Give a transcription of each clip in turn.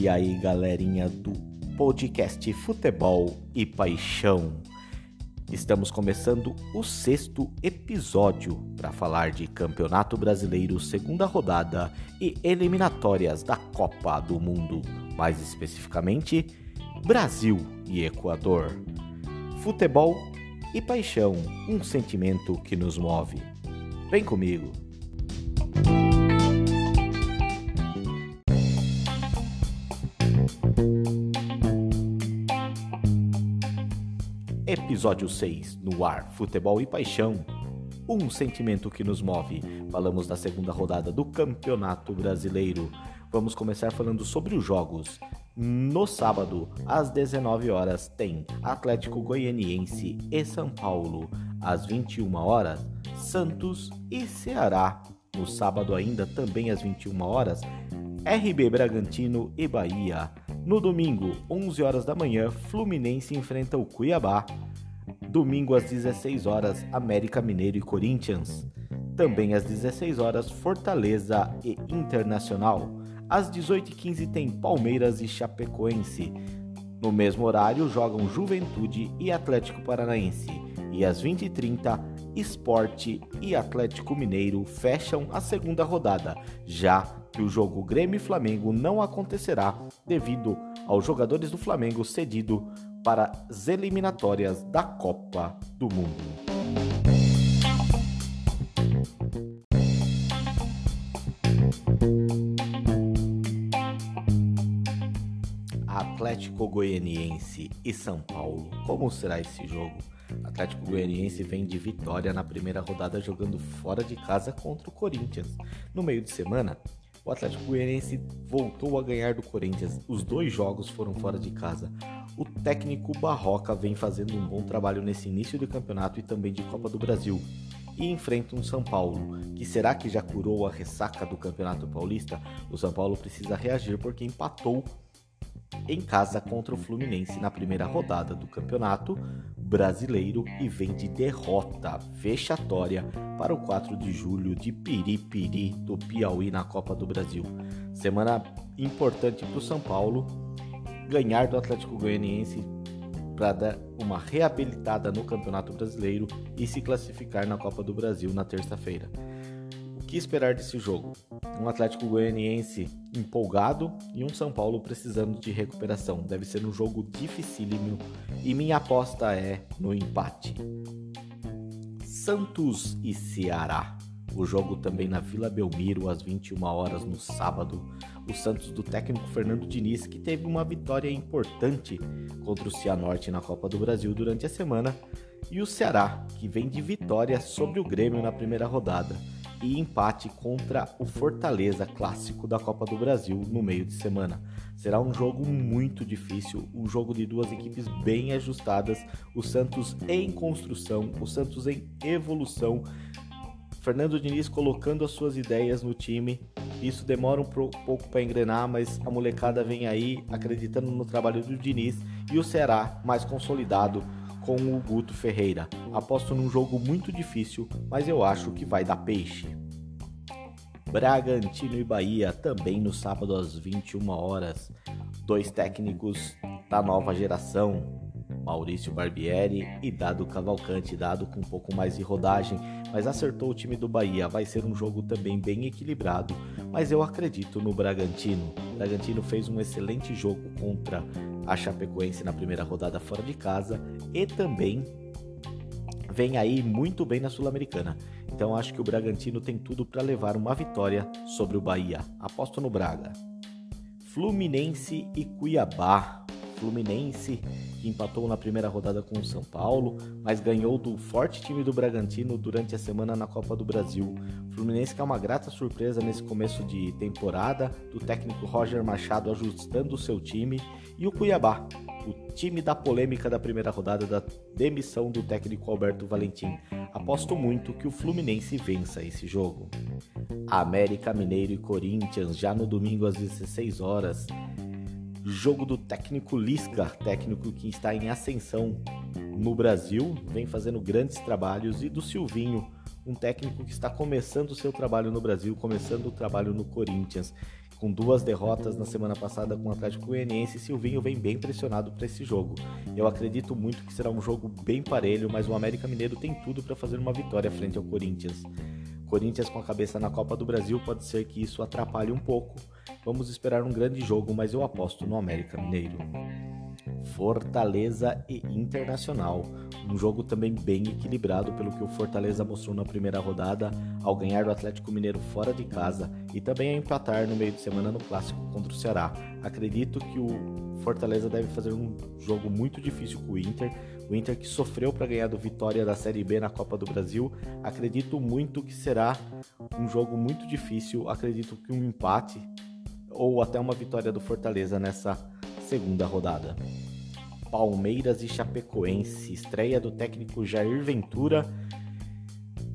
E aí, galerinha do podcast Futebol e Paixão. Estamos começando o sexto episódio para falar de Campeonato Brasileiro, segunda rodada e eliminatórias da Copa do Mundo, mais especificamente Brasil e Equador. Futebol e paixão, um sentimento que nos move. Vem comigo. Episódio 6 no ar: Futebol e Paixão. Um sentimento que nos move. Falamos da segunda rodada do Campeonato Brasileiro. Vamos começar falando sobre os jogos. No sábado, às 19 horas, tem Atlético Goianiense e São Paulo. Às 21 horas, Santos e Ceará. No sábado ainda, também às 21 horas, RB Bragantino e Bahia. No domingo, 11 horas da manhã, Fluminense enfrenta o Cuiabá. Domingo às 16 horas, América Mineiro e Corinthians. Também às 16 horas, Fortaleza e Internacional. Às 18h15 tem Palmeiras e Chapecoense. No mesmo horário, jogam Juventude e Atlético Paranaense. E às 20h30, Esporte e Atlético Mineiro fecham a segunda rodada, já que o jogo Grêmio e Flamengo não acontecerá devido aos jogadores do Flamengo cedido para as eliminatórias da Copa do Mundo. Atlético Goianiense e São Paulo. Como será esse jogo? Atlético Goianiense vem de vitória na primeira rodada jogando fora de casa contra o Corinthians. No meio de semana, o Atlético Goianiense voltou a ganhar do Corinthians. Os dois jogos foram fora de casa. O técnico Barroca vem fazendo um bom trabalho nesse início de campeonato e também de Copa do Brasil. E enfrenta um São Paulo, que será que já curou a ressaca do Campeonato Paulista? O São Paulo precisa reagir porque empatou em casa contra o Fluminense na primeira rodada do Campeonato Brasileiro e vem de derrota vexatória para o 4 de julho de Piripiri do Piauí na Copa do Brasil. Semana importante para o São Paulo ganhar do Atlético Goianiense para dar uma reabilitada no Campeonato Brasileiro e se classificar na Copa do Brasil na terça-feira. Que esperar desse jogo? Um Atlético Goianiense empolgado e um São Paulo precisando de recuperação. Deve ser um jogo dificílimo e minha aposta é no empate. Santos e Ceará. O jogo também na Vila Belmiro às 21 horas no sábado. O Santos do técnico Fernando Diniz, que teve uma vitória importante contra o Cianorte na Copa do Brasil durante a semana, e o Ceará, que vem de vitória sobre o Grêmio na primeira rodada e empate contra o Fortaleza, clássico da Copa do Brasil, no meio de semana. Será um jogo muito difícil, um jogo de duas equipes bem ajustadas, o Santos em construção, o Santos em evolução. Fernando Diniz colocando as suas ideias no time. Isso demora um pouco para engrenar, mas a molecada vem aí acreditando no trabalho do Diniz e o Ceará mais consolidado com o Guto Ferreira. Aposto num jogo muito difícil, mas eu acho que vai dar peixe. Bragantino e Bahia também no sábado às 21 horas. Dois técnicos da nova geração, Maurício Barbieri e Dado Cavalcante, dado com um pouco mais de rodagem, mas acertou o time do Bahia. Vai ser um jogo também bem equilibrado, mas eu acredito no Bragantino. O Bragantino fez um excelente jogo contra a Chapecoense na primeira rodada fora de casa e também vem aí muito bem na Sul-Americana. Então acho que o Bragantino tem tudo para levar uma vitória sobre o Bahia. Aposto no Braga. Fluminense e Cuiabá. Fluminense que empatou na primeira rodada com o São Paulo, mas ganhou do forte time do Bragantino durante a semana na Copa do Brasil. Fluminense que é uma grata surpresa nesse começo de temporada, do técnico Roger Machado ajustando o seu time, e o Cuiabá, o time da polêmica da primeira rodada da demissão do técnico Alberto Valentim. Aposto muito que o Fluminense vença esse jogo. América Mineiro e Corinthians já no domingo às 16 horas. Jogo do técnico Lisca, técnico que está em ascensão no Brasil, vem fazendo grandes trabalhos, e do Silvinho, um técnico que está começando o seu trabalho no Brasil, começando o trabalho no Corinthians. com duas derrotas na semana passada com o Atlético Goianiense, Silvinho vem bem pressionado para esse jogo. Eu acredito muito que será um jogo bem parelho, mas o América Mineiro tem tudo para fazer uma vitória frente ao Corinthians. Corinthians com a cabeça na Copa do Brasil, pode ser que isso atrapalhe um pouco. Vamos esperar um grande jogo, mas eu aposto no América Mineiro. Fortaleza e Internacional. Um jogo também bem equilibrado pelo que o Fortaleza mostrou na primeira rodada ao ganhar do Atlético Mineiro fora de casa e também a empatar no meio de semana no clássico contra o Ceará. Acredito que o Fortaleza deve fazer um jogo muito difícil com o Inter. O Inter que sofreu para ganhar do Vitória da Série B na Copa do Brasil. Acredito muito que será um jogo muito difícil. Acredito que um empate ou até uma vitória do Fortaleza nessa segunda rodada. Palmeiras e Chapecoense, estreia do técnico Jair Ventura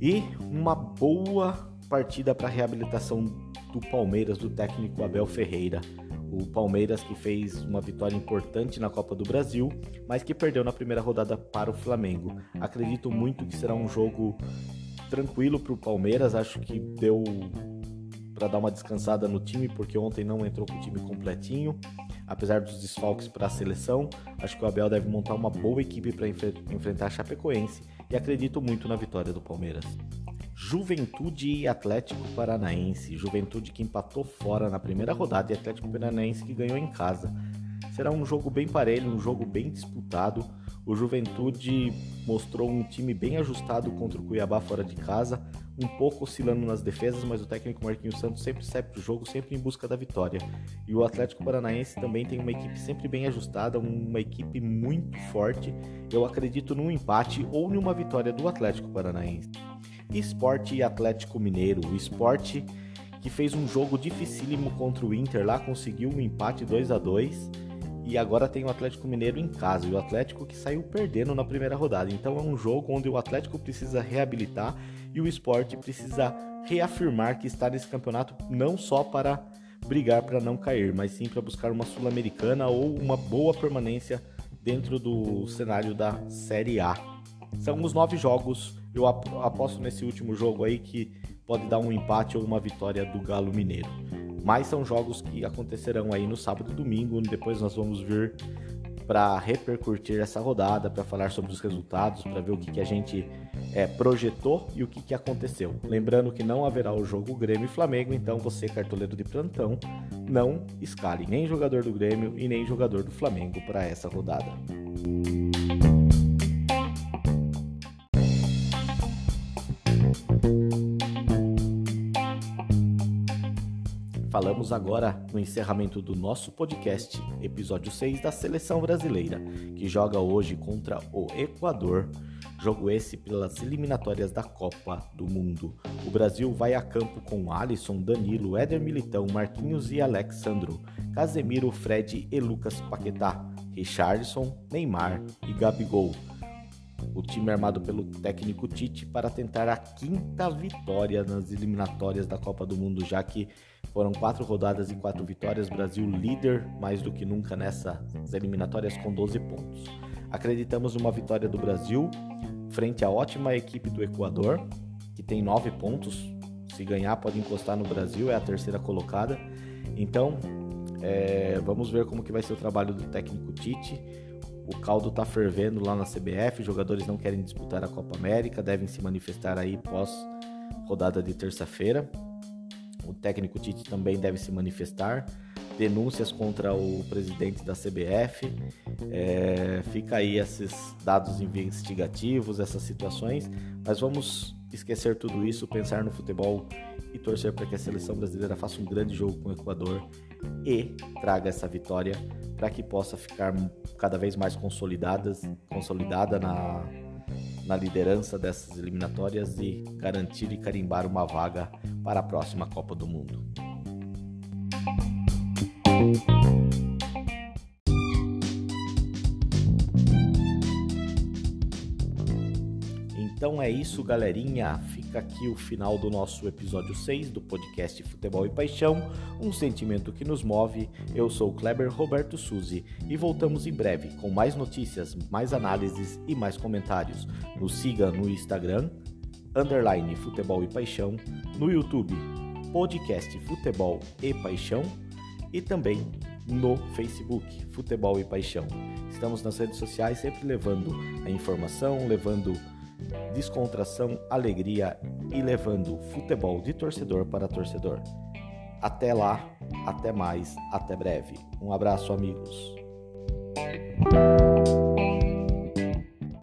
e uma boa partida para a reabilitação do Palmeiras do técnico Abel Ferreira. O Palmeiras que fez uma vitória importante na Copa do Brasil, mas que perdeu na primeira rodada para o Flamengo. Acredito muito que será um jogo tranquilo para o Palmeiras. Acho que deu para dar uma descansada no time, porque ontem não entrou com o time completinho apesar dos desfalques para a seleção, acho que o Abel deve montar uma boa equipe para enfrentar a Chapecoense e acredito muito na vitória do Palmeiras. Juventude e Atlético Paranaense. Juventude que empatou fora na primeira rodada e Atlético Paranaense que ganhou em casa. Será um jogo bem parelho, um jogo bem disputado. O Juventude mostrou um time bem ajustado contra o Cuiabá fora de casa, um pouco oscilando nas defesas, mas o técnico Marquinhos Santos sempre sai para o jogo, sempre em busca da vitória. E o Atlético Paranaense também tem uma equipe sempre bem ajustada, uma equipe muito forte. Eu acredito num empate ou numa vitória do Atlético Paranaense. Esporte e Atlético Mineiro. O Esporte que fez um jogo dificílimo contra o Inter lá, conseguiu um empate 2 a 2 e agora tem o Atlético Mineiro em casa, e o Atlético que saiu perdendo na primeira rodada. Então é um jogo onde o Atlético precisa reabilitar e o esporte precisa reafirmar que está nesse campeonato não só para brigar para não cair, mas sim para buscar uma Sul-Americana ou uma boa permanência dentro do cenário da Série A. São os nove jogos, eu aposto nesse último jogo aí que pode dar um empate ou uma vitória do Galo Mineiro. Mas são jogos que acontecerão aí no sábado e domingo. Depois nós vamos vir para repercutir essa rodada, para falar sobre os resultados, para ver o que, que a gente é, projetou e o que, que aconteceu. Lembrando que não haverá o jogo Grêmio e Flamengo, então você, cartoleiro de plantão, não escale nem jogador do Grêmio e nem jogador do Flamengo para essa rodada. Falamos agora no encerramento do nosso podcast, episódio 6 da Seleção Brasileira, que joga hoje contra o Equador. Jogo esse pelas eliminatórias da Copa do Mundo. O Brasil vai a campo com Alisson, Danilo, Éder Militão, Marquinhos e Alexandro, Casemiro, Fred e Lucas Paquetá, Richardson, Neymar e Gabigol o time armado pelo técnico Tite para tentar a quinta vitória nas eliminatórias da Copa do Mundo, já que foram quatro rodadas e quatro vitórias, Brasil líder mais do que nunca nessas eliminatórias com 12 pontos. Acreditamos numa vitória do Brasil frente à ótima equipe do Equador, que tem nove pontos. Se ganhar, pode encostar no Brasil, é a terceira colocada. Então, é, vamos ver como que vai ser o trabalho do técnico Tite. O caldo está fervendo lá na CBF, jogadores não querem disputar a Copa América, devem se manifestar aí pós rodada de terça-feira. O técnico Tite também deve se manifestar. Denúncias contra o presidente da CBF. É, fica aí esses dados investigativos, essas situações. Mas vamos esquecer tudo isso, pensar no futebol e torcer para que a seleção brasileira faça um grande jogo com o Equador e traga essa vitória para que possa ficar cada vez mais consolidada na, na liderança dessas eliminatórias e garantir e carimbar uma vaga para a próxima Copa do Mundo. Então é isso, galerinha. Fica aqui o final do nosso episódio 6 do podcast Futebol e Paixão, um sentimento que nos move. Eu sou o Kleber Roberto Suzy e voltamos em breve com mais notícias, mais análises e mais comentários. Nos siga no Instagram, underline Futebol e Paixão, no YouTube, podcast Futebol e Paixão e também no Facebook, Futebol e Paixão. Estamos nas redes sociais sempre levando a informação, levando descontração, alegria e levando futebol de torcedor para torcedor. Até lá, até mais, até breve. Um abraço, amigos.